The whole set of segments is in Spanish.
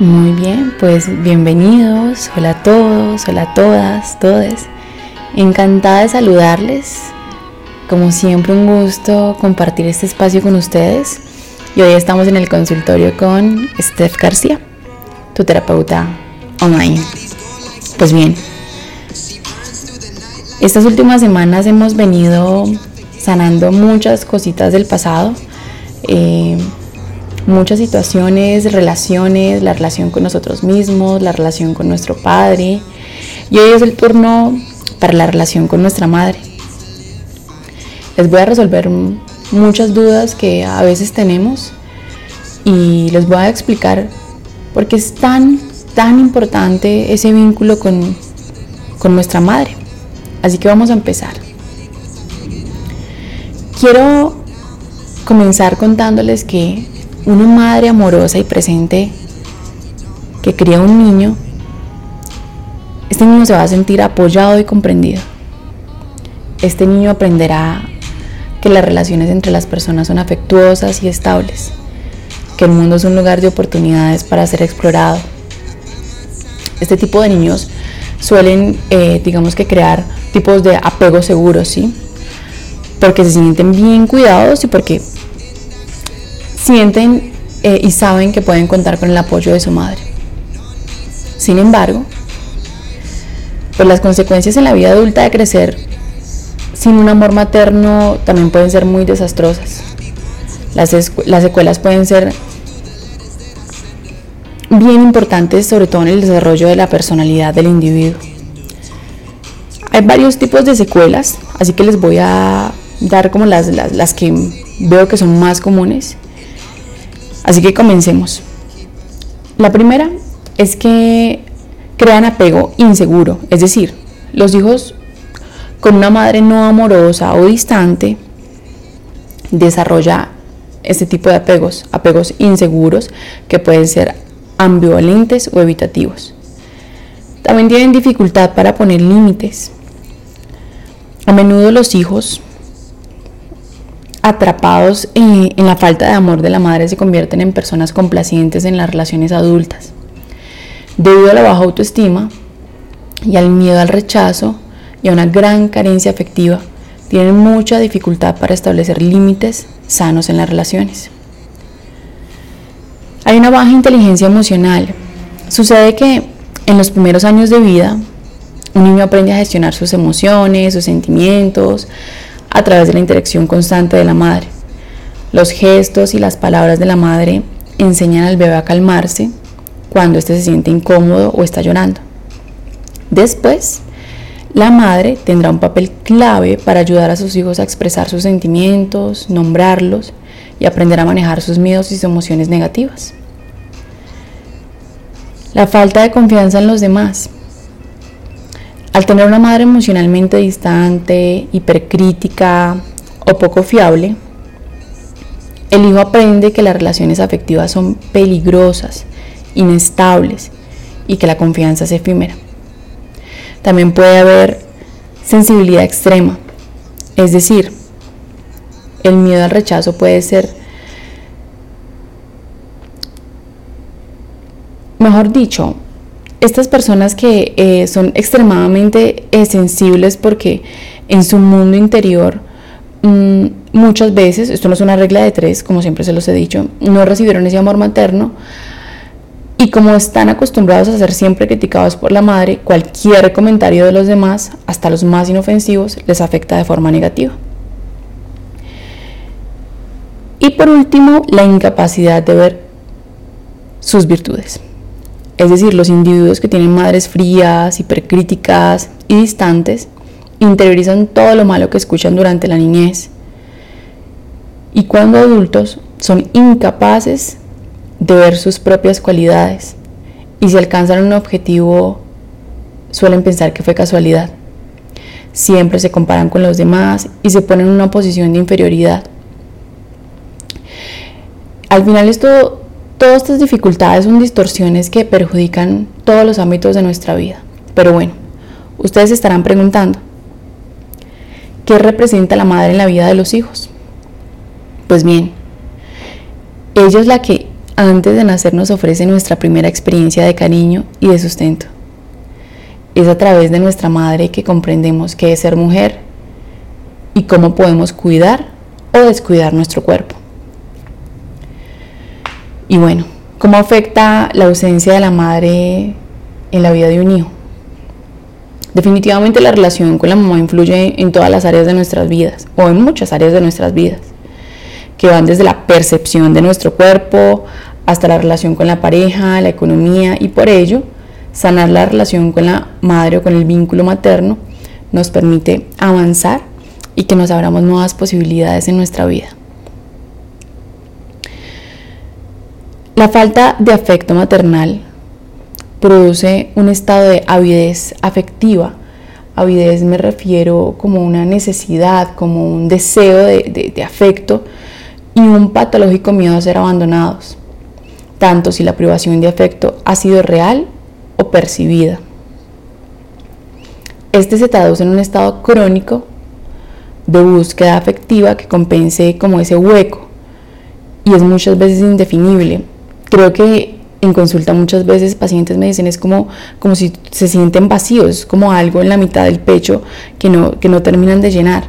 Muy bien, pues bienvenidos, hola a todos, hola a todas, todes. Encantada de saludarles. Como siempre un gusto compartir este espacio con ustedes. Y hoy estamos en el consultorio con Steph García, tu terapeuta online. Pues bien, estas últimas semanas hemos venido sanando muchas cositas del pasado. Eh, muchas situaciones, relaciones, la relación con nosotros mismos, la relación con nuestro padre. Y hoy es el turno para la relación con nuestra madre. Les voy a resolver muchas dudas que a veces tenemos y les voy a explicar por qué es tan, tan importante ese vínculo con, con nuestra madre. Así que vamos a empezar. Quiero comenzar contándoles que una madre amorosa y presente que cría un niño, este niño se va a sentir apoyado y comprendido. Este niño aprenderá que las relaciones entre las personas son afectuosas y estables, que el mundo es un lugar de oportunidades para ser explorado. Este tipo de niños suelen, eh, digamos que, crear tipos de apego seguros, ¿sí? Porque se sienten bien cuidados y porque sienten eh, y saben que pueden contar con el apoyo de su madre. Sin embargo, pues las consecuencias en la vida adulta de crecer sin un amor materno también pueden ser muy desastrosas. Las, las secuelas pueden ser bien importantes, sobre todo en el desarrollo de la personalidad del individuo. Hay varios tipos de secuelas, así que les voy a dar como las, las, las que veo que son más comunes. Así que comencemos. La primera es que crean apego inseguro, es decir, los hijos con una madre no amorosa o distante desarrolla este tipo de apegos, apegos inseguros que pueden ser ambivalentes o evitativos. También tienen dificultad para poner límites. A menudo los hijos atrapados en, la falta de amor de la madre se convierten en personas complacientes en las relaciones adultas. Debido a la baja autoestima y al miedo al rechazo y a una gran carencia afectiva, tienen mucha dificultad para establecer límites sanos en las relaciones. Hay una baja inteligencia emocional. Sucede que en los primeros años de vida, un niño aprende a gestionar sus emociones, sus sentimientos, a través de la interacción constante de la madre. Los gestos y las palabras de la madre enseñan al bebé a calmarse cuando éste se siente incómodo o está llorando. Después, la madre tendrá un papel clave para ayudar a sus hijos a expresar sus sentimientos, nombrarlos y aprender a manejar sus miedos y sus emociones negativas. La falta de confianza en los demás. Al tener una madre emocionalmente distante, hipercrítica o poco fiable, el hijo aprende que las relaciones afectivas son peligrosas, inestables y que la confianza es efímera. También puede haber sensibilidad extrema, es decir, el miedo al rechazo puede ser, mejor dicho, estas personas que eh, son extremadamente eh, sensibles porque en su mundo interior mm, muchas veces, esto no es una regla de tres, como siempre se los he dicho, no recibieron ese amor materno y como están acostumbrados a ser siempre criticados por la madre, cualquier comentario de los demás, hasta los más inofensivos, les afecta de forma negativa. Y por último, la incapacidad de ver sus virtudes. Es decir, los individuos que tienen madres frías, hipercríticas y distantes interiorizan todo lo malo que escuchan durante la niñez. Y cuando adultos son incapaces de ver sus propias cualidades. Y si alcanzan un objetivo, suelen pensar que fue casualidad. Siempre se comparan con los demás y se ponen en una posición de inferioridad. Al final esto Todas estas dificultades son distorsiones que perjudican todos los ámbitos de nuestra vida. Pero bueno, ustedes estarán preguntando, ¿qué representa la madre en la vida de los hijos? Pues bien, ella es la que antes de nacer nos ofrece nuestra primera experiencia de cariño y de sustento. Es a través de nuestra madre que comprendemos qué es ser mujer y cómo podemos cuidar o descuidar nuestro cuerpo. Y bueno, ¿cómo afecta la ausencia de la madre en la vida de un hijo? Definitivamente la relación con la mamá influye en todas las áreas de nuestras vidas o en muchas áreas de nuestras vidas, que van desde la percepción de nuestro cuerpo hasta la relación con la pareja, la economía y por ello sanar la relación con la madre o con el vínculo materno nos permite avanzar y que nos abramos nuevas posibilidades en nuestra vida. La falta de afecto maternal produce un estado de avidez afectiva. Avidez me refiero como una necesidad, como un deseo de, afecto y un patológico miedo a ser abandonados, tanto si la privación de afecto ha sido real o percibida. Este se traduce en un estado crónico de búsqueda afectiva que compense como ese hueco y es muchas veces indefinible. Creo que en consulta muchas veces pacientes me dicen es como, como si se sienten vacíos, como algo en la mitad del pecho que no, que no terminan de llenar.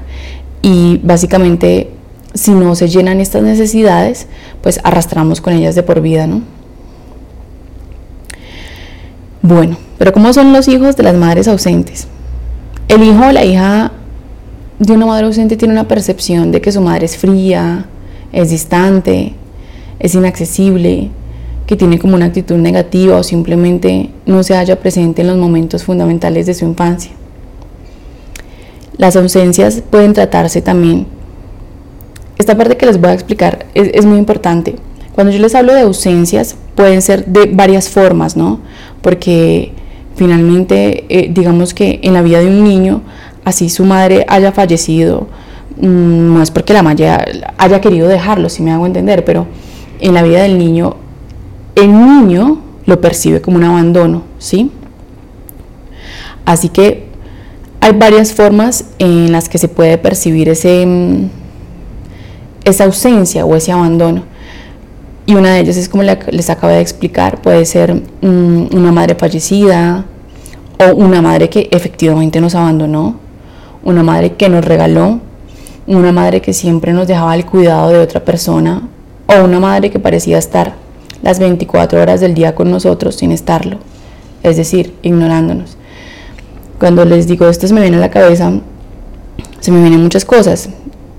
Y básicamente si no se llenan estas necesidades, pues arrastramos con ellas de por vida, ¿no? Bueno, pero ¿cómo son los hijos de las madres ausentes? El hijo o la hija de una madre ausente tiene una percepción de que su madre es fría, es distante, es inaccesible, que tiene como una actitud negativa o simplemente no se halla presente en los momentos fundamentales de su infancia. Las ausencias pueden tratarse también. Esta parte que les voy a explicar es, muy importante. Cuando yo les hablo de ausencias, pueden ser de varias formas, ¿no? Porque finalmente, eh, digamos que en la vida de un niño, así su madre haya fallecido, mm, no es porque la madre haya querido dejarlo, si me hago entender, pero en la vida del niño el niño lo percibe como un abandono, ¿sí? Así que hay varias formas en las que se puede percibir ese, mm, esa ausencia o ese abandono. Y una de ellas es como les acabo de explicar, puede ser mm, una madre fallecida o una madre que efectivamente nos abandonó, una madre que nos regaló, una madre que siempre nos dejaba el cuidado de otra persona o una madre que parecía estar las 24 horas del día con nosotros sin estarlo, es decir, ignorándonos. Cuando les digo esto se me viene a la cabeza, se me vienen muchas cosas.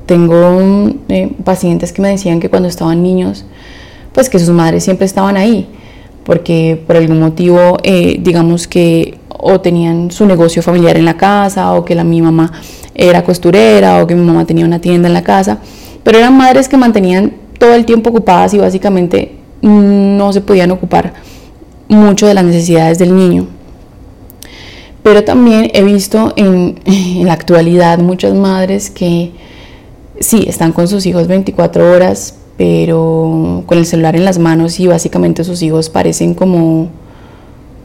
Tengo eh, pacientes que me decían que cuando estaban niños, pues que sus madres siempre estaban ahí, porque por algún motivo, eh, digamos que o tenían su negocio familiar en la casa, o que la, mi mamá era costurera, o que mi mamá tenía una tienda en la casa, pero eran madres que mantenían todo el tiempo ocupadas y básicamente no se podían ocupar mucho de las necesidades del niño. Pero también he visto en, la actualidad muchas madres que sí, están con sus hijos 24 horas, pero con el celular en las manos y básicamente sus hijos parecen como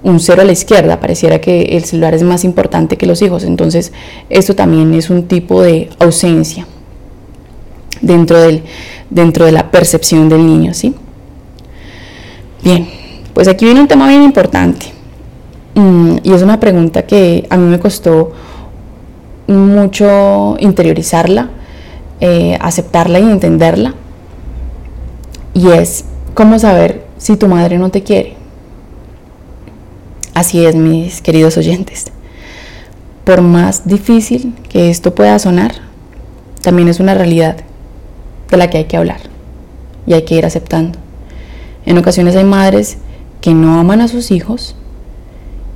un cero a la izquierda, pareciera que el celular es más importante que los hijos. Entonces, esto también es un tipo de ausencia dentro, del, dentro de la percepción del niño, ¿sí? Bien, pues aquí viene un tema bien importante mm, y es una pregunta que a mí me costó mucho interiorizarla, eh, aceptarla y entenderla. Y es cómo saber si tu madre no te quiere. Así es, mis queridos oyentes. Por más difícil que esto pueda sonar, también es una realidad de la que hay que hablar y hay que ir aceptando. En ocasiones hay madres que no aman a sus hijos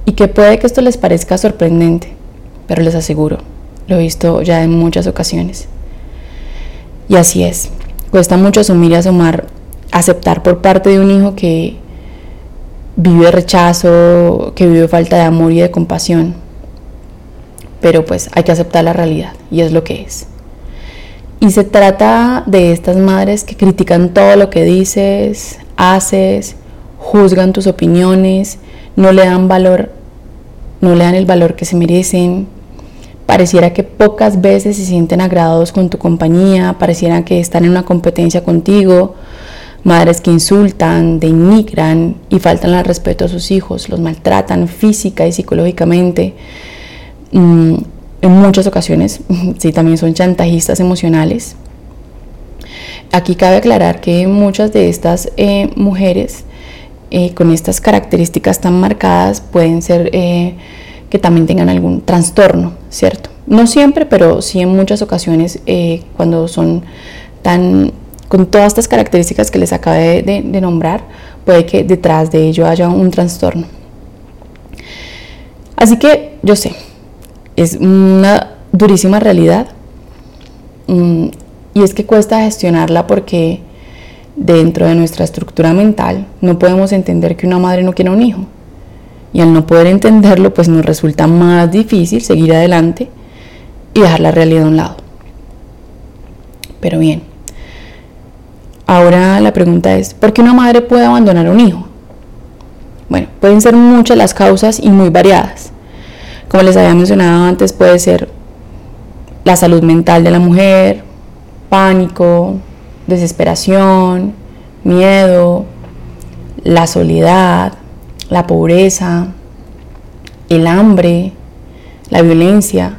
y que puede que esto les parezca sorprendente, pero les aseguro, lo he visto ya en muchas ocasiones. Y así es, cuesta mucho asumir y asumar, aceptar por parte de un hijo que vive rechazo, que vive falta de amor y de compasión. Pero pues hay que aceptar la realidad y es lo que es. Y se trata de estas madres que critican todo lo que dices, haces, juzgan tus opiniones, no le dan valor, no le dan el valor que se merecen. Pareciera que pocas veces se sienten agradados con tu compañía, pareciera que están en una competencia contigo, madres que insultan, denigran y faltan al respeto a sus hijos, los maltratan física y psicológicamente. Mm, en muchas ocasiones, sí, también son chantajistas emocionales. Aquí cabe aclarar que muchas de estas eh, mujeres eh, con estas características tan marcadas pueden ser eh, que también tengan algún trastorno, ¿cierto? No siempre, pero sí en muchas ocasiones cuando son tan con todas estas características que les acabé de, nombrar, puede que detrás de ello haya un trastorno. Así que yo sé, es una durísima realidad mm, y es que cuesta gestionarla porque dentro de nuestra estructura mental no podemos entender que una madre no quiera un hijo. Y al no poder entenderlo, pues nos resulta más difícil seguir adelante y dejar la realidad a un lado. Pero bien, Ahora la pregunta es, ¿por qué una madre puede abandonar a un hijo? Bueno, pueden ser muchas las causas y muy variadas. Como les había mencionado antes, puede ser la salud mental de la mujer, pánico, desesperación, miedo, la soledad, la pobreza, el hambre, la violencia.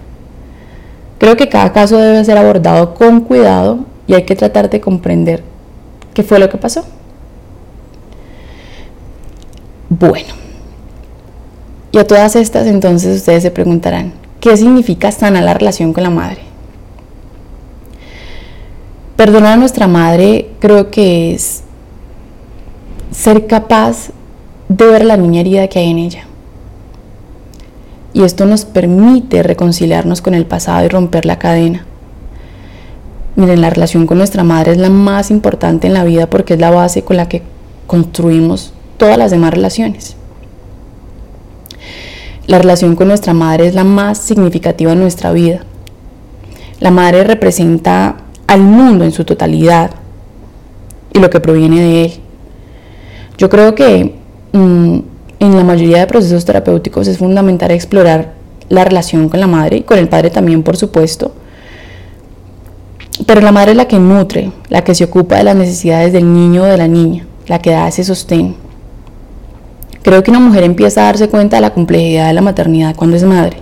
Creo que cada caso debe ser abordado con cuidado y hay que tratar de comprender ¿Qué fue lo que pasó? Bueno, y a todas estas entonces ustedes se preguntarán, ¿qué significa sanar la relación con la madre? Perdonar a nuestra madre creo que es ser capaz de ver la niña herida que hay en ella. Y esto nos permite reconciliarnos con el pasado y romper la cadena. Miren, la relación con nuestra madre es la más importante en la vida porque es la base con la que construimos todas las demás relaciones. La relación con nuestra madre es la más significativa en nuestra vida. La madre representa al mundo en su totalidad y lo que proviene de él. Yo creo que mm, en la mayoría de procesos terapéuticos es fundamental explorar la relación con la madre y con el padre también, por supuesto, pero la madre es la que nutre, la que se ocupa de las necesidades del niño o de la niña, la que da ese sostén. Creo que una mujer empieza a darse cuenta de la complejidad de la maternidad cuando es madre,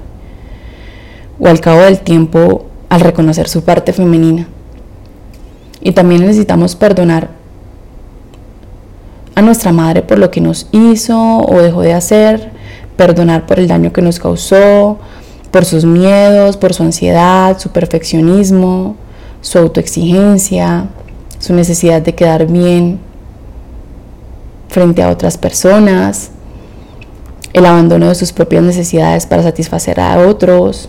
o al cabo del tiempo al reconocer su parte femenina. Y también necesitamos perdonar a nuestra madre por lo que nos hizo o dejó de hacer, perdonar por el daño que nos causó, por sus miedos, por su ansiedad, su perfeccionismo, su autoexigencia, su necesidad de quedar bien frente a otras personas, el abandono de sus propias necesidades para satisfacer a otros.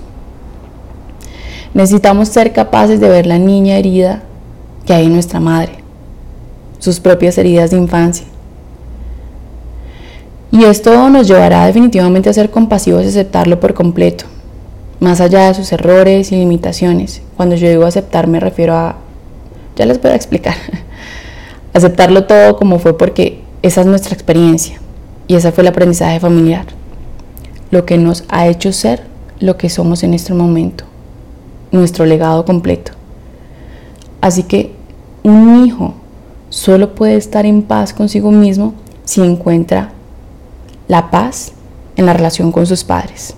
Necesitamos ser capaces de ver la niña herida que hay en nuestra madre, sus propias heridas de infancia. Y esto nos llevará definitivamente a ser compasivos y aceptarlo por completo más allá de sus errores y limitaciones. Cuando yo digo aceptar me refiero a, ya les voy a explicar, aceptarlo todo como fue porque esa es nuestra experiencia y ese fue el aprendizaje familiar, lo que nos ha hecho ser lo que somos en este momento, nuestro legado completo. Así que un hijo solo puede estar en paz consigo mismo si encuentra la paz en la relación con sus padres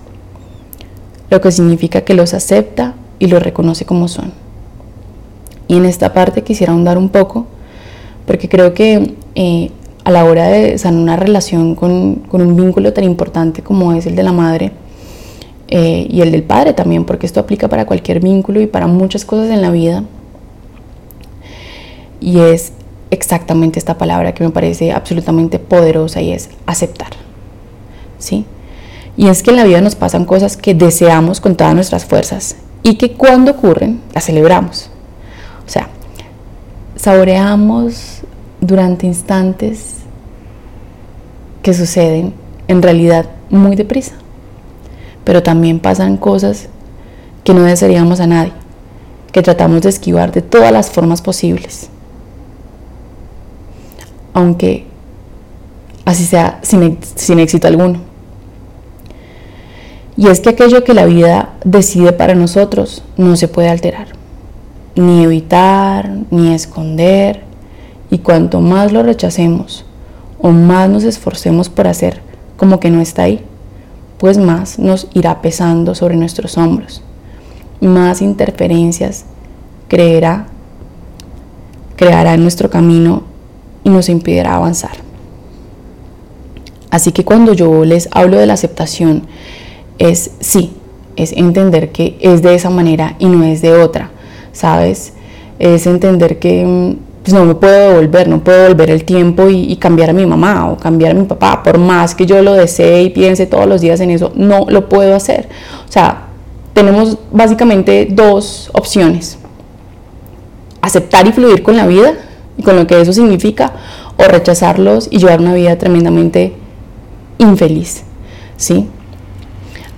lo que significa que los acepta y los reconoce como son. Y en esta parte quisiera ahondar un poco, porque creo que eh, a la hora de sanar una relación con, un vínculo tan importante como es el de la madre, eh, y el del padre también, porque esto aplica para cualquier vínculo y para muchas cosas en la vida. Y es exactamente esta palabra que me parece absolutamente poderosa y es aceptar. ¿Sí? Y es que en la vida nos pasan cosas que deseamos con todas nuestras fuerzas y que cuando ocurren las celebramos. O sea, saboreamos durante instantes que suceden en realidad muy deprisa. Pero también pasan cosas que no desearíamos a nadie, que tratamos de esquivar de todas las formas posibles. Aunque así sea sin, sin éxito alguno. Y es que aquello que la vida decide para nosotros no se puede alterar, ni evitar, ni esconder, Y cuanto más lo rechacemos o más nos esforcemos por hacer como que no está ahí, pues más nos irá pesando sobre nuestros hombros. Más interferencias creerá, creará en nuestro camino y nos impedirá avanzar. Así que cuando yo les hablo de la aceptación, es sí, es entender que es de esa manera y no es de otra, ¿sabes? Es entender que mm, pues no me puedo devolver, no puedo devolver el tiempo y, cambiar a mi mamá o cambiar a mi papá, por más que yo lo desee y piense todos los días en eso, no lo puedo hacer. O sea, tenemos básicamente dos opciones. Aceptar y fluir con la vida y con lo que eso significa, o rechazarlos y llevar una vida tremendamente infeliz, ¿sí?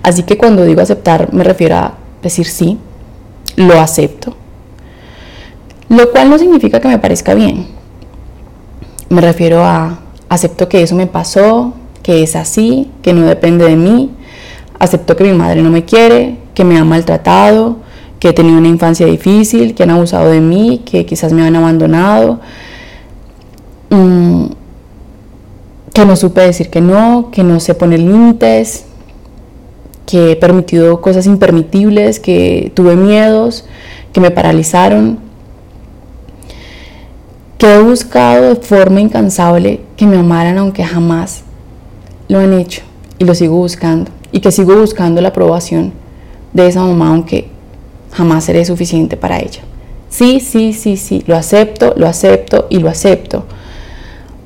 Así que cuando digo aceptar me refiero a decir sí, lo acepto. Lo cual no significa que me parezca bien. Me refiero a acepto que eso me pasó, que es así, que no depende de mí. Acepto que mi madre no me quiere, que me ha maltratado, que he tenido una infancia difícil, que han abusado de mí, que quizás me han abandonado. Mm, que no supe decir que no, que no sé poner límites, que he permitido cosas impermitibles, que tuve miedos, que me paralizaron, que he buscado de forma incansable que me amaran aunque jamás lo han hecho y lo sigo buscando y que sigo buscando la aprobación de esa mamá aunque jamás seré suficiente para ella. Sí, sí, sí, sí, lo acepto, lo acepto y lo acepto.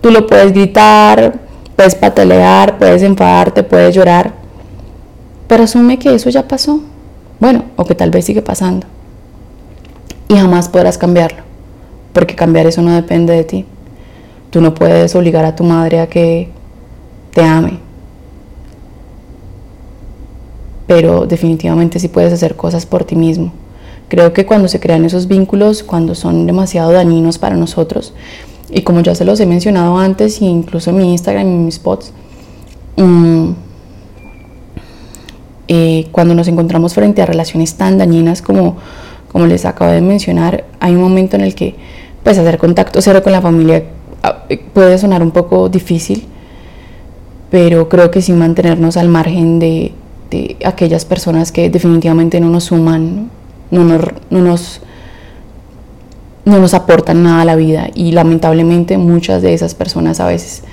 Tú lo puedes gritar, puedes patalear, puedes enfadarte, puedes llorar, pero asume que eso ya pasó. Bueno, o que tal vez sigue pasando. Y jamás podrás cambiarlo, porque cambiar eso no depende de ti. Tú no puedes obligar a tu madre a que te ame. Pero definitivamente sí puedes hacer cosas por ti mismo. Creo que cuando se crean esos vínculos, cuando son demasiado dañinos para nosotros, y como ya se los he mencionado antes, incluso en mi Instagram y en mis spots, mmm, eh, cuando nos encontramos frente a relaciones tan dañinas como, como les acabo de mencionar, hay un momento en el que pues hacer contacto cero con la familia ah, puede sonar un poco difícil, pero creo que sí mantenernos al margen de, aquellas personas que definitivamente no nos suman, no nos, no nos, no nos aportan nada a la vida y lamentablemente muchas de esas personas a veces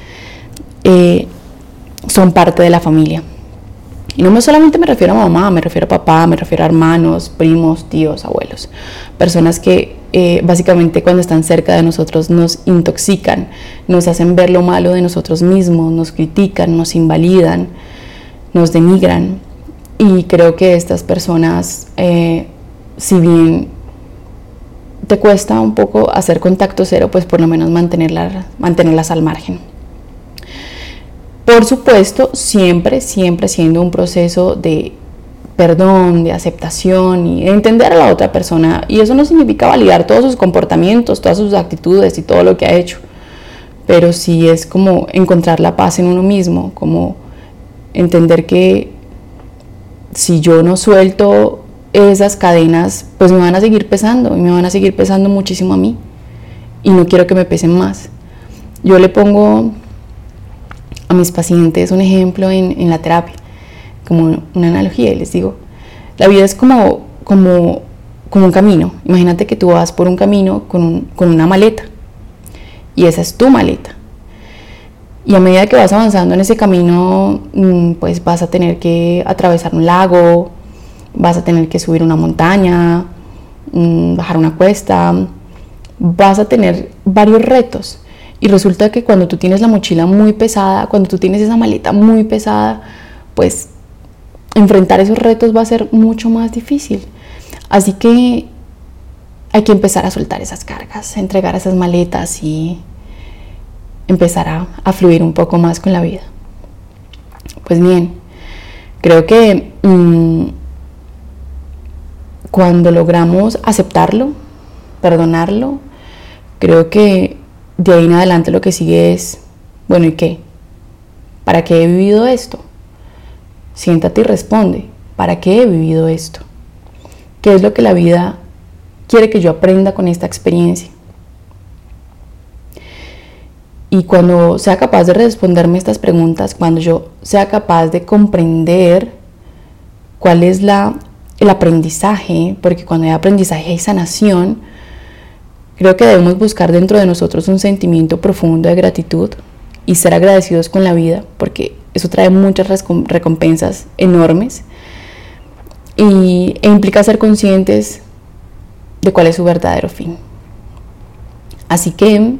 eh, son parte de la familia. Y no solamente me refiero a mamá, me refiero a papá, me refiero a hermanos, primos, tíos, abuelos. Personas que eh, básicamente cuando están cerca de nosotros nos intoxican, nos hacen ver lo malo de nosotros mismos, nos critican, nos invalidan, nos denigran. Y creo que estas personas, eh, si bien te cuesta un poco hacer contacto cero, pues por lo menos mantenerlas, mantenerlas al margen. Por supuesto, siempre, siempre siendo un proceso de perdón, de aceptación y de entender a la otra persona. Y eso no significa validar todos sus comportamientos, todas sus actitudes y todo lo que ha hecho. Pero sí es como encontrar la paz en uno mismo, como entender que si yo no suelto esas cadenas, pues me van a seguir pesando y me van a seguir pesando muchísimo a mí. Y no quiero que me pesen más. Yo le pongo a mis pacientes un ejemplo en, la terapia, como una analogía, y les digo, la vida es como, como, como un camino. Imagínate que tú vas por un camino con, con una maleta, y esa es tu maleta. Y a medida que vas avanzando en ese camino, mm, pues vas a tener que atravesar un lago, vas a tener que subir una montaña, mm, bajar una cuesta, vas a tener varios retos. Y resulta que cuando tú tienes la mochila muy pesada, cuando tú tienes esa maleta muy pesada, pues enfrentar esos retos va a ser mucho más difícil. Así que hay que empezar a soltar esas cargas, entregar esas maletas y empezar a, fluir un poco más con la vida. Pues bien, creo que mm, cuando logramos aceptarlo, perdonarlo, creo que de ahí en adelante lo que sigue es, bueno, ¿y qué? ¿Para qué he vivido esto? Siéntate y responde, ¿para qué he vivido esto? ¿Qué es lo que la vida quiere que yo aprenda con esta experiencia? Y cuando sea capaz de responderme estas preguntas, cuando yo sea capaz de comprender cuál es la, el aprendizaje, porque cuando hay aprendizaje hay sanación, creo que debemos buscar dentro de nosotros un sentimiento profundo de gratitud y ser agradecidos con la vida, porque eso trae muchas recompensas enormes y, e implica ser conscientes de cuál es su verdadero fin. Así que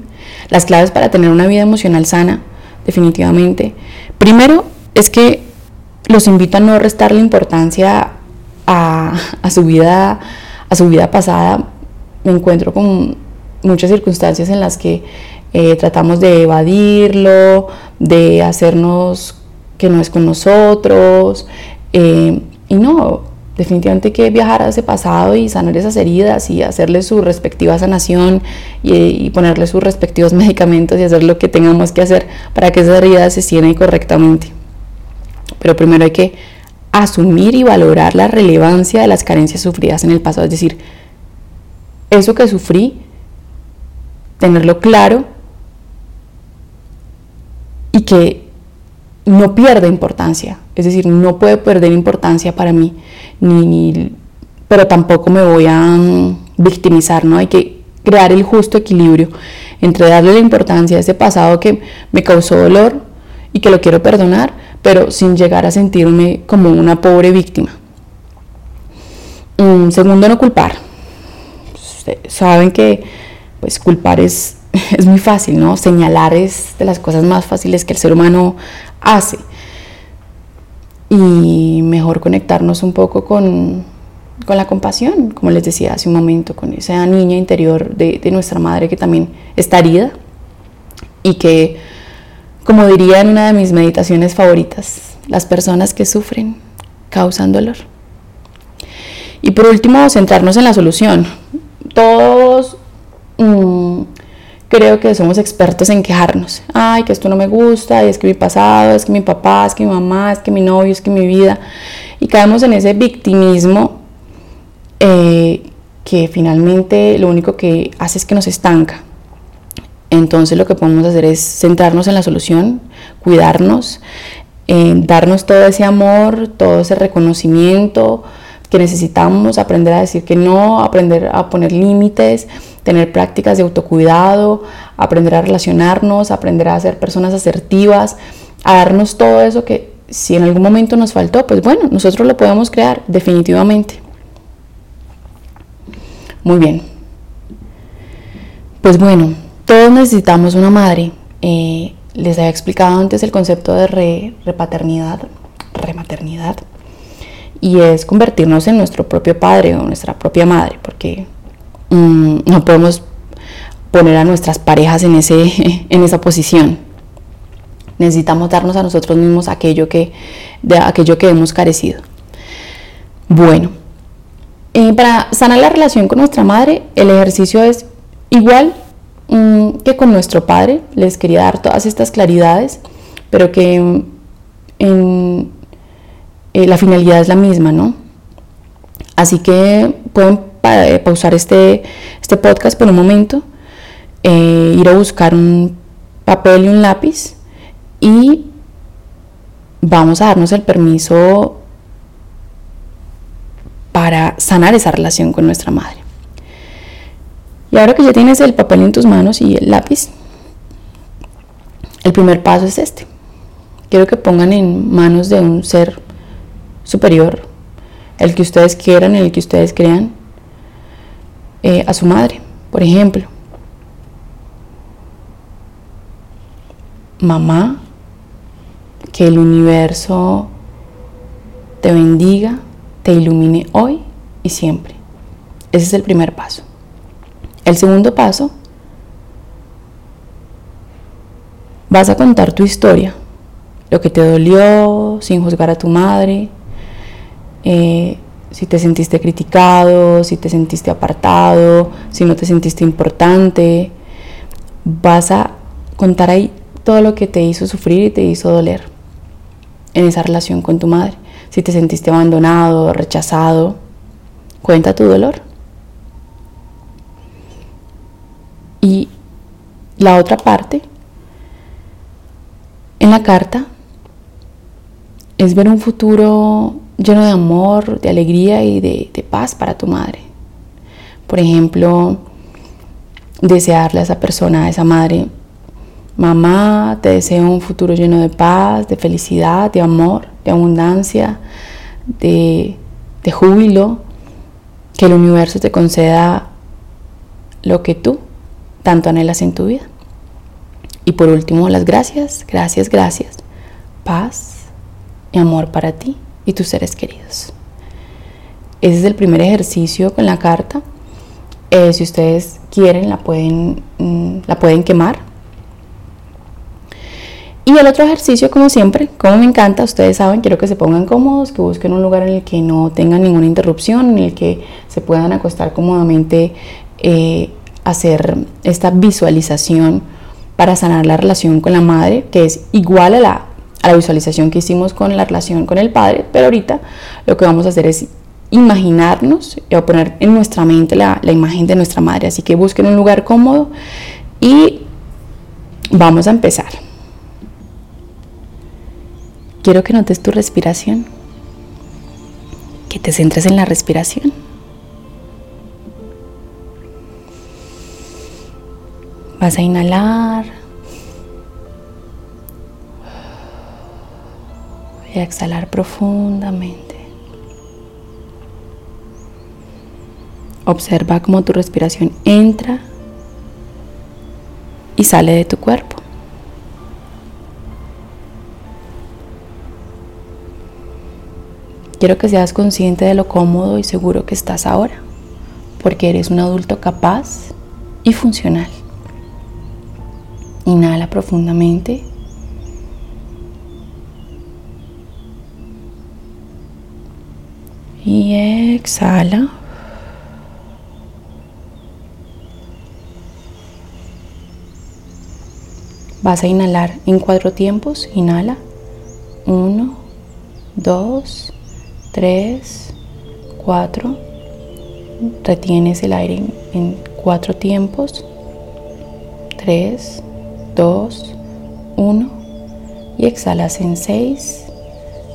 las claves para tener una vida emocional sana, definitivamente. Primero es que los invito a no restarle importancia a, su vida, a su vida pasada. Me encuentro con muchas circunstancias en las que eh, tratamos de evadirlo, de hacernos que no es con nosotros. Eh, y no, definitivamente hay que viajar a ese pasado y sanar esas heridas y hacerle su respectiva sanación y, ponerle sus respectivos medicamentos y hacer lo que tengamos que hacer para que esas heridas se cierren correctamente. Pero primero hay que asumir y valorar la relevancia de las carencias sufridas en el pasado, es decir, eso que sufrí, tenerlo claro y que no pierda importancia, es decir, no puede perder importancia para mí, ni, pero tampoco me voy a mm, victimizar, ¿no? Hay que crear el justo equilibrio entre darle la importancia a ese pasado que me causó dolor y que lo quiero perdonar, pero sin llegar a sentirme como una pobre víctima. Mm, segundo, no culpar. saben que pues culpar es, es muy fácil, ¿no? Señalar es de las cosas más fáciles que el ser humano hace. Y mejor conectarnos un poco con, la compasión, como les decía hace un momento, con esa niña interior de, de nuestra madre que también está herida y que, como diría en una de mis meditaciones favoritas, las personas que sufren causan dolor. Y por último, centrarnos en la solución. Todos mm, creo que somos expertos en quejarnos. Ay, que esto no me gusta, es que mi pasado, es que mi papá, es que mi mamá, es que mi novio, es que mi vida. Y caemos en ese victimismo eh, que finalmente lo único que hace es que nos estanca. Entonces lo que podemos hacer es centrarnos en la solución, cuidarnos, darnos todo ese amor, todo ese reconocimiento que necesitamos, aprender a decir que no, aprender a poner límites, tener prácticas de autocuidado, aprender a relacionarnos, aprender a ser personas asertivas, a darnos todo eso que si en algún momento nos faltó, pues bueno, nosotros lo podemos crear definitivamente. Muy bien. Pues bueno, todos necesitamos una madre. Eh, les había explicado antes el concepto de re, repaternidad, rematernidad, y es convertirnos en nuestro propio padre o nuestra propia madre, porque Mm, no podemos poner a nuestras parejas en, ese, en esa posición. Necesitamos darnos a nosotros mismos aquello que, de aquello que hemos carecido. Bueno, eh, para sanar la relación con nuestra madre, el ejercicio es igual mm, que con nuestro padre. Les quería dar todas estas claridades, pero que mm, en, eh, la finalidad es la misma, ¿no? Así que pueden para pausar este, este podcast por un momento, eh, ir a buscar un papel y un lápiz y vamos a darnos el permiso para sanar esa relación con nuestra madre. Y ahora que ya tienes el papel en tus manos y el lápiz, el primer paso es este. Quiero que pongan en manos de un ser superior, el que ustedes quieran, el que ustedes crean, eh, a su madre, por ejemplo. Mamá, que el universo te bendiga, te ilumine hoy y siempre. Ese es el primer paso. El segundo paso, vas a contar tu historia, lo que te dolió, sin juzgar a tu madre, eh, si te sentiste criticado, si te sentiste apartado, si no te sentiste importante. Vas a contar ahí todo lo que te hizo sufrir y te hizo doler en esa relación con tu madre. Si te sentiste abandonado, rechazado, cuenta tu dolor. Y la otra parte la carta es ver un futuro lleno de amor, de alegría y de, paz para tu madre. Por ejemplo, desearle a esa persona, a esa madre, mamá, te deseo un futuro lleno de paz, de felicidad, de amor, de abundancia, de, de júbilo, que el universo te conceda lo que tú tanto anhelas en tu vida. Y por último, las gracias, gracias, gracias. Paz y amor para ti y tus seres queridos. Ese es el primer ejercicio con la carta. Eh, si ustedes quieren, la pueden, mm, la pueden quemar. Y el otro ejercicio, como siempre, como me encanta, ustedes saben, quiero que se pongan cómodos, que busquen un lugar en el que no tengan ninguna interrupción, en el que se puedan acostar cómodamente, eh, hacer esta visualización para sanar la relación con la madre, que es igual a la, a la visualización que hicimos con la relación con el padre, pero ahorita lo que vamos a hacer es imaginarnos o poner en nuestra mente la imagen de nuestra madre. Así que busquen un lugar cómodo y vamos a empezar. Quiero que notes tu respiración, que te centres en la respiración. Vas a inhalar y exhalar profundamente. Observa cómo tu respiración entra y sale de tu cuerpo. Quiero que seas consciente de lo cómodo y seguro que estás ahora, porque eres un adulto capaz y funcional. Inhala profundamente. Y exhala. Vas a inhalar en cuatro tiempos. Inhala. Uno, dos, tres, cuatro. Retienes el aire en, cuatro tiempos. Tres, 2, 1 y exhalas en 6,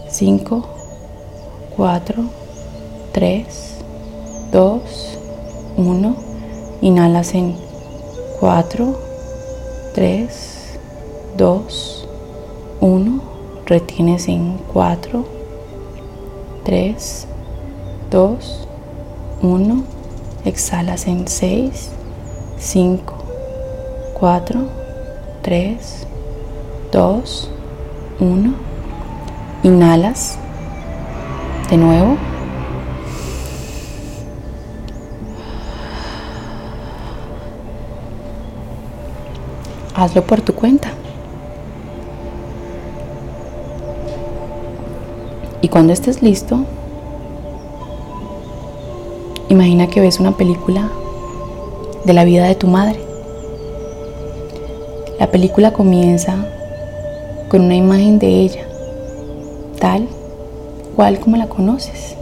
5, 4, 3, 2, 1. Inhalas en 4, 3, 2, 1. Retienes en 4, 3, 2, 1. Exhalas en 6, 5, 4, 3, 2, 1. Inhalas de nuevo. Hazlo por tu cuenta. Y cuando estés listo, imagina que ves una película de la vida de tu madre. La película comienza con una imagen de ella, tal cual como la conoces.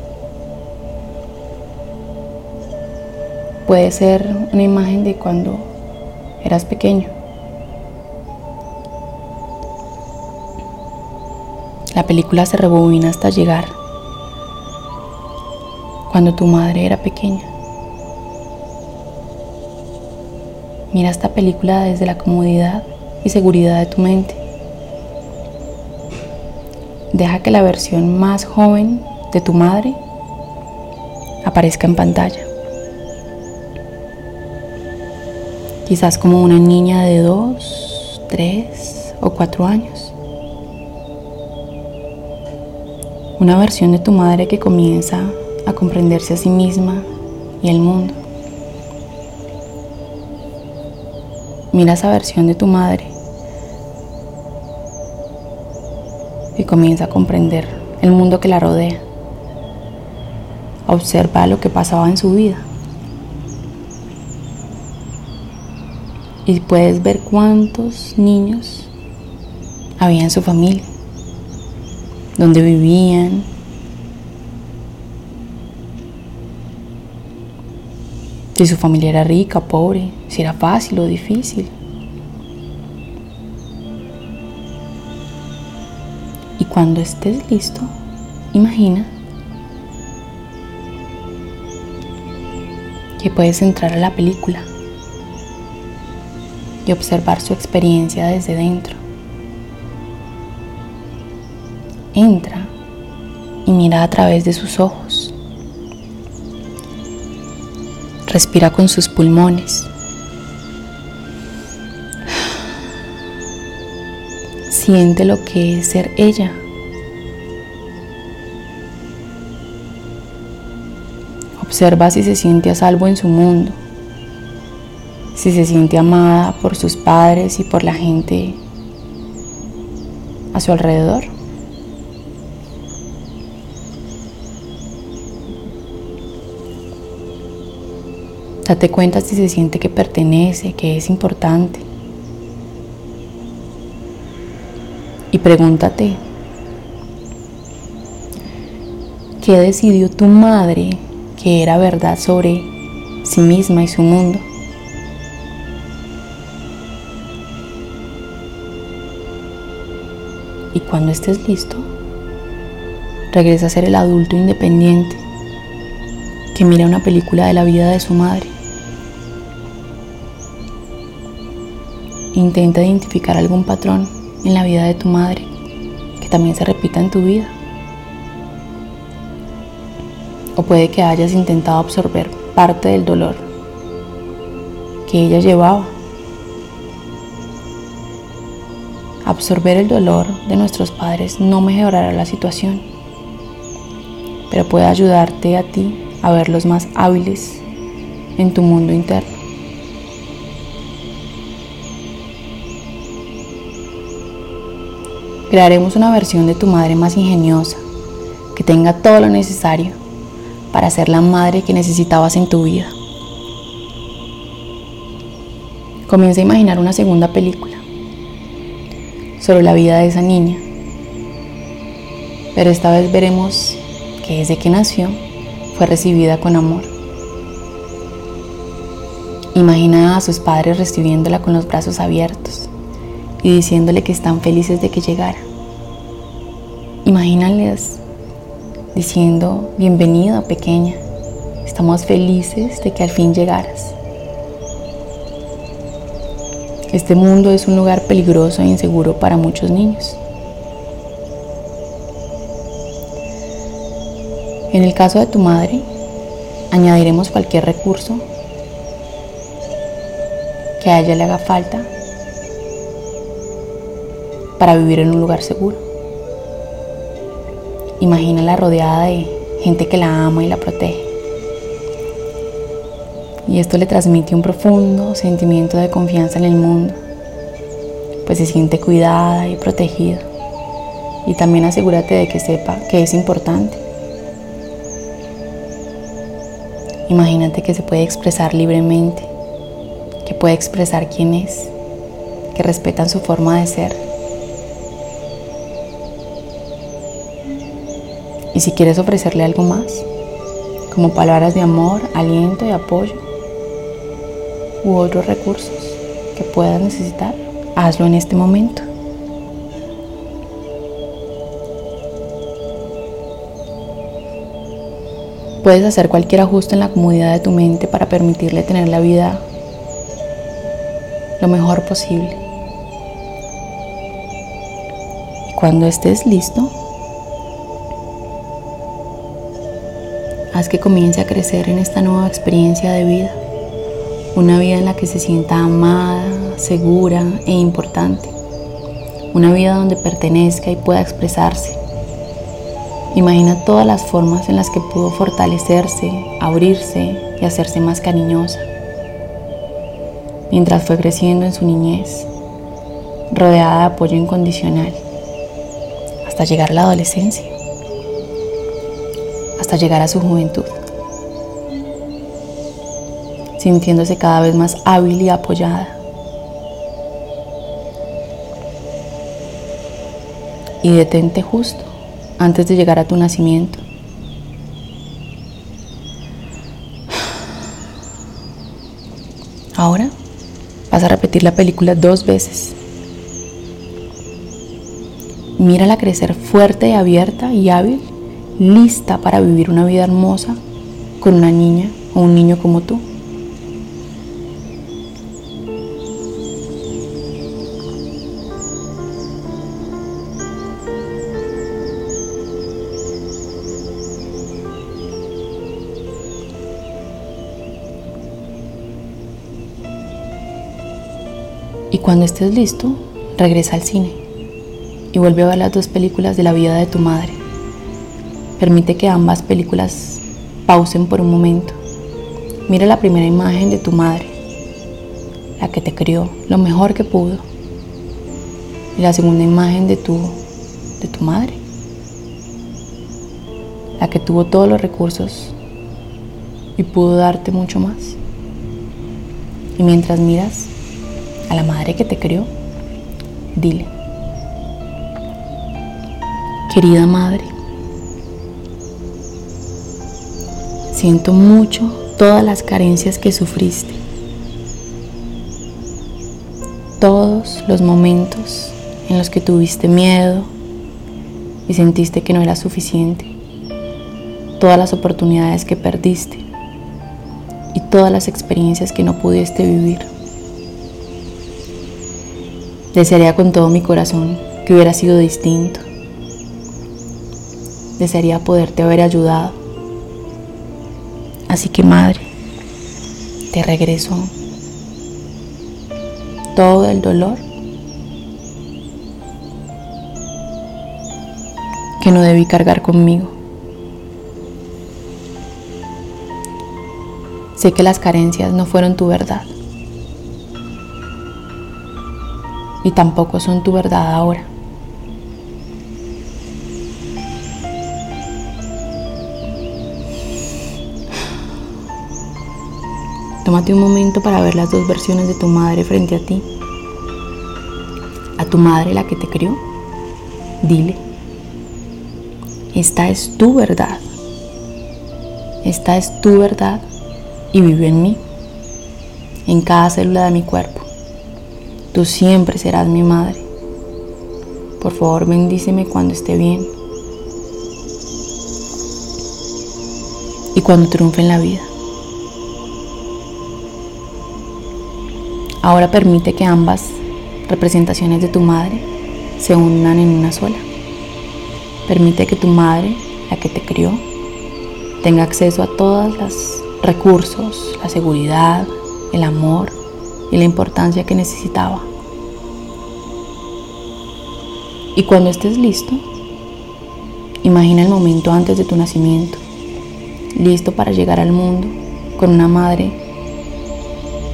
Puede ser una imagen de cuando eras pequeño. La película se rebobina hasta llegar cuando tu madre era pequeña. Mira esta película desde la comodidad y seguridad de tu mente. Deja que la versión más joven de tu madre aparezca en pantalla. Quizás como una niña de dos, tres o cuatro años. Una versión de tu madre que comienza a comprenderse a sí misma y el mundo. Mira esa versión de tu madre y comienza a comprender el mundo que la rodea. Observa lo que pasaba en su vida. Y puedes ver cuántos niños había en su familia, dónde vivían, si su familia era rica, pobre, si era fácil o difícil. cuando estés listo, imagina que puedes entrar a la película y observar su experiencia desde dentro. Entra y mira a través de sus ojos. Respira con sus pulmones. Siente lo que es ser ella. Observa si se siente a salvo en su mundo, si se siente amada por sus padres y por la gente a su alrededor. Date cuenta si se siente que pertenece, que es importante. Y pregúntate, ¿qué decidió tu madre que era verdad sobre sí misma y su mundo? Y cuando estés listo, regresa a ser el adulto independiente que mira una película de la vida de su madre. Intenta identificar algún patrón en la vida de tu madre que también se repita en tu vida. O puede que hayas intentado absorber parte del dolor que ella llevaba. Absorber el dolor de nuestros padres no mejorará la situación, pero puede ayudarte a ti a verlos más hábiles en tu mundo interno. Crearemos una versión de tu madre más ingeniosa, que tenga todo lo necesario para ser la madre que necesitabas en tu vida. Comienza a imaginar una segunda película sobre la vida de esa niña, pero esta vez veremos que desde que nació fue recibida con amor. Imagina a sus padres recibiéndola con los brazos abiertos y diciéndole que están felices de que llegara. Imagínales diciendo, bienvenida pequeña, estamos felices de que al fin llegaras. Este mundo es un lugar peligroso e inseguro para muchos niños. En el caso de tu madre, añadiremos cualquier recurso que a ella le haga falta para vivir en un lugar seguro. Imagínala rodeada de gente que la ama y la protege. Y esto le transmite un profundo sentimiento de confianza en el mundo, pues se siente cuidada y protegida. Y también asegúrate de que sepa que es importante. Imagínate que se puede expresar libremente, que puede expresar quién es, que respetan su forma de ser Y si quieres ofrecerle algo más, como palabras de amor, aliento y apoyo, u otros recursos que puedas necesitar, hazlo en este momento. Puedes hacer cualquier ajuste en la comodidad de tu mente para permitirle tener la vida lo mejor posible. Y cuando estés listo, haz que comience a crecer en esta nueva experiencia de vida. Una vida en la que se sienta amada, segura e importante. Una vida donde pertenezca y pueda expresarse. Imagina todas las formas en las que pudo fortalecerse, abrirse y hacerse más cariñosa. Mientras fue creciendo en su niñez, rodeada de apoyo incondicional, hasta llegar a la adolescencia hasta llegar a su juventud, sintiéndose cada vez más hábil y apoyada. Y detente justo antes de llegar a tu nacimiento. Ahora vas a repetir la película dos veces. Mírala crecer fuerte y abierta y hábil, lista para vivir una vida hermosa con una niña o un niño como tú. Y cuando estés listo, regresa al cine y vuelve a ver las dos películas de la vida de tu madre. Permite que ambas películas pausen por un momento. Mira la primera imagen de tu madre, la que te crió lo mejor que pudo. Y la segunda imagen de tu, de tu madre, la que tuvo todos los recursos y pudo darte mucho más. Y mientras miras, a la madre que te crió, dile, querida madre, siento mucho todas las carencias que sufriste, todos los momentos en los que tuviste miedo y sentiste que no era suficiente, todas las oportunidades que perdiste y todas las experiencias que no pudiste vivir. Desearía con todo mi corazón que hubiera sido distinto. Desearía poderte haber ayudado. Así que madre, te regreso todo el dolor que no debí cargar conmigo. Sé que las carencias no fueron tu verdad. y tampoco son tu verdad ahora. Tómate un momento para ver las dos versiones de tu madre frente a ti. A tu madre la que te crió, dile, esta es tu verdad. Esta es tu verdad y vive en mí, en cada célula de mi cuerpo. Tú siempre serás mi madre. Por favor, bendíceme cuando esté bien y cuando triunfe en la vida. Ahora permite que ambas representaciones de tu madre se unan en una sola. Permite que tu madre, la que te crió, tenga acceso a todos los recursos, la seguridad, el amor, y la importancia que necesitaba. Y cuando estés listo, imagina el momento antes de tu nacimiento, listo para llegar al mundo con una madre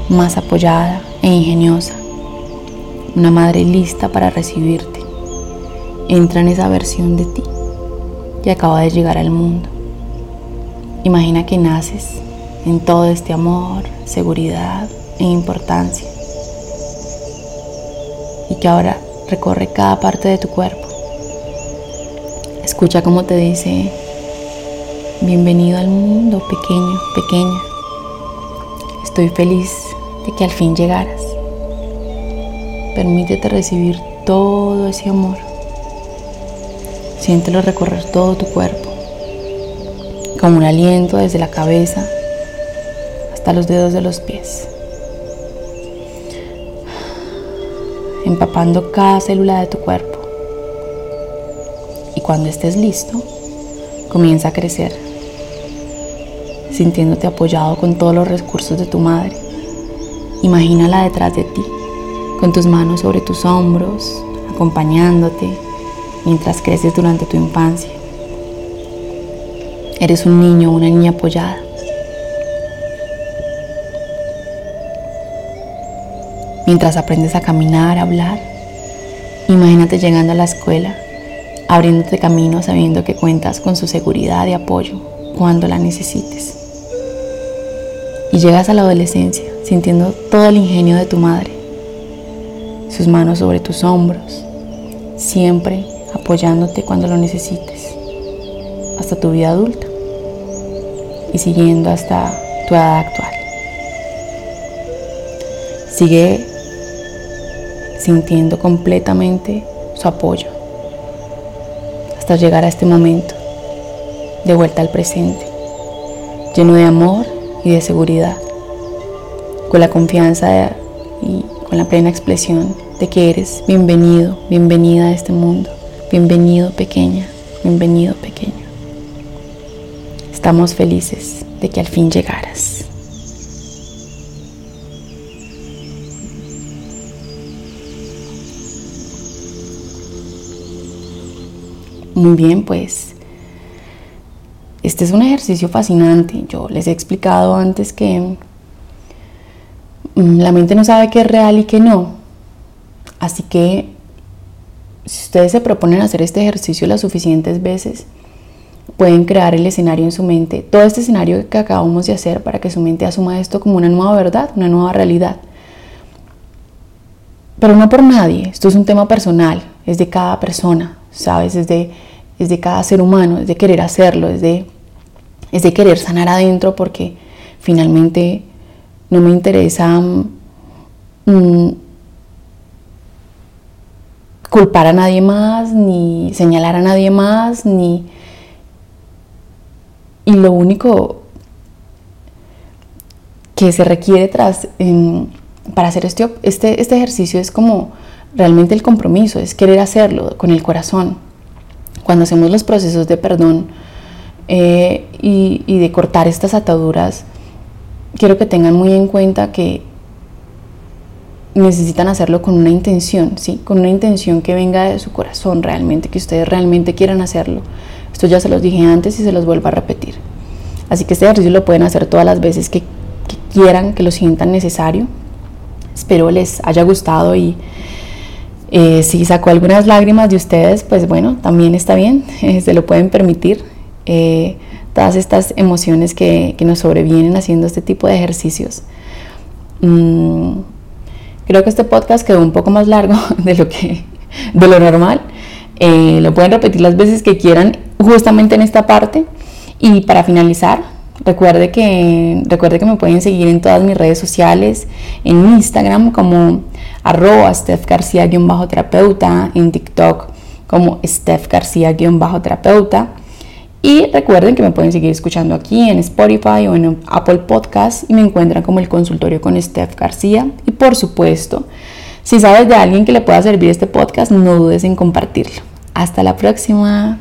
más apoyada e ingeniosa, una madre lista para recibirte. Entra en esa versión de ti que acaba de llegar al mundo. Imagina que naces en todo este amor, seguridad, en importancia y que ahora recorre cada parte de tu cuerpo. Escucha cómo te dice, bienvenido al mundo pequeño, pequeña. Estoy feliz de que al fin llegaras. Permítete recibir todo ese amor. Siéntelo recorrer todo tu cuerpo, como un aliento desde la cabeza hasta los dedos de los pies. empapando cada célula de tu cuerpo. Y cuando estés listo, comienza a crecer, sintiéndote apoyado con todos los recursos de tu madre. Imagínala detrás de ti, con tus manos sobre tus hombros, acompañándote mientras creces durante tu infancia. Eres un niño o una niña apoyada. Mientras aprendes a caminar, a hablar, imagínate llegando a la escuela, abriéndote camino sabiendo que cuentas con su seguridad y apoyo cuando la necesites. Y llegas a la adolescencia sintiendo todo el ingenio de tu madre, sus manos sobre tus hombros, siempre apoyándote cuando lo necesites, hasta tu vida adulta y siguiendo hasta tu edad actual. Sigue sintiendo completamente su apoyo, hasta llegar a este momento, de vuelta al presente, lleno de amor y de seguridad, con la confianza y con la plena expresión de que eres bienvenido, bienvenida a este mundo, bienvenido pequeña, bienvenido pequeño. Estamos felices de que al fin llegaras. Muy bien, pues este es un ejercicio fascinante. Yo les he explicado antes que la mente no sabe qué es real y qué no. Así que si ustedes se proponen hacer este ejercicio las suficientes veces, pueden crear el escenario en su mente, todo este escenario que acabamos de hacer para que su mente asuma esto como una nueva verdad, una nueva realidad. Pero no por nadie, esto es un tema personal, es de cada persona, ¿sabes? Es de, es de cada ser humano, es de querer hacerlo, es de, es de querer sanar adentro porque finalmente no me interesa mm, culpar a nadie más, ni señalar a nadie más, ni... Y lo único que se requiere tras, para hacer este, este, este ejercicio es como realmente el compromiso, es querer hacerlo con el corazón, cuando hacemos los procesos de perdón eh, y, de cortar estas ataduras, quiero que tengan muy en cuenta que necesitan hacerlo con una intención, ¿sí? Con una intención que venga de su corazón realmente, que ustedes realmente quieran hacerlo. Esto ya se los dije antes y se los vuelvo a repetir. Así que este ejercicio lo pueden hacer todas las veces que quieran, que lo sientan necesario. Espero les haya gustado y eh, si sacó algunas lágrimas de ustedes, pues bueno, también está bien, eh, se lo pueden permitir. Eh, todas estas emociones que, nos sobrevienen haciendo este tipo de ejercicios. Mm, creo que este podcast quedó un poco más largo de lo, que, de lo normal. lo pueden repetir las veces que quieran justamente en esta parte. Y para finalizar, recuerde que, recuerde que me pueden seguir en todas mis redes sociales, en Instagram como arroba Steph García-terapeuta, en TikTok como Steph García-terapeuta. Y recuerden que me pueden seguir escuchando aquí en Spotify o en Apple Podcast y me encuentran como el consultorio con Steph García. Y por supuesto, si sabes de alguien que le pueda servir este podcast, no dudes en compartirlo. Hasta la próxima.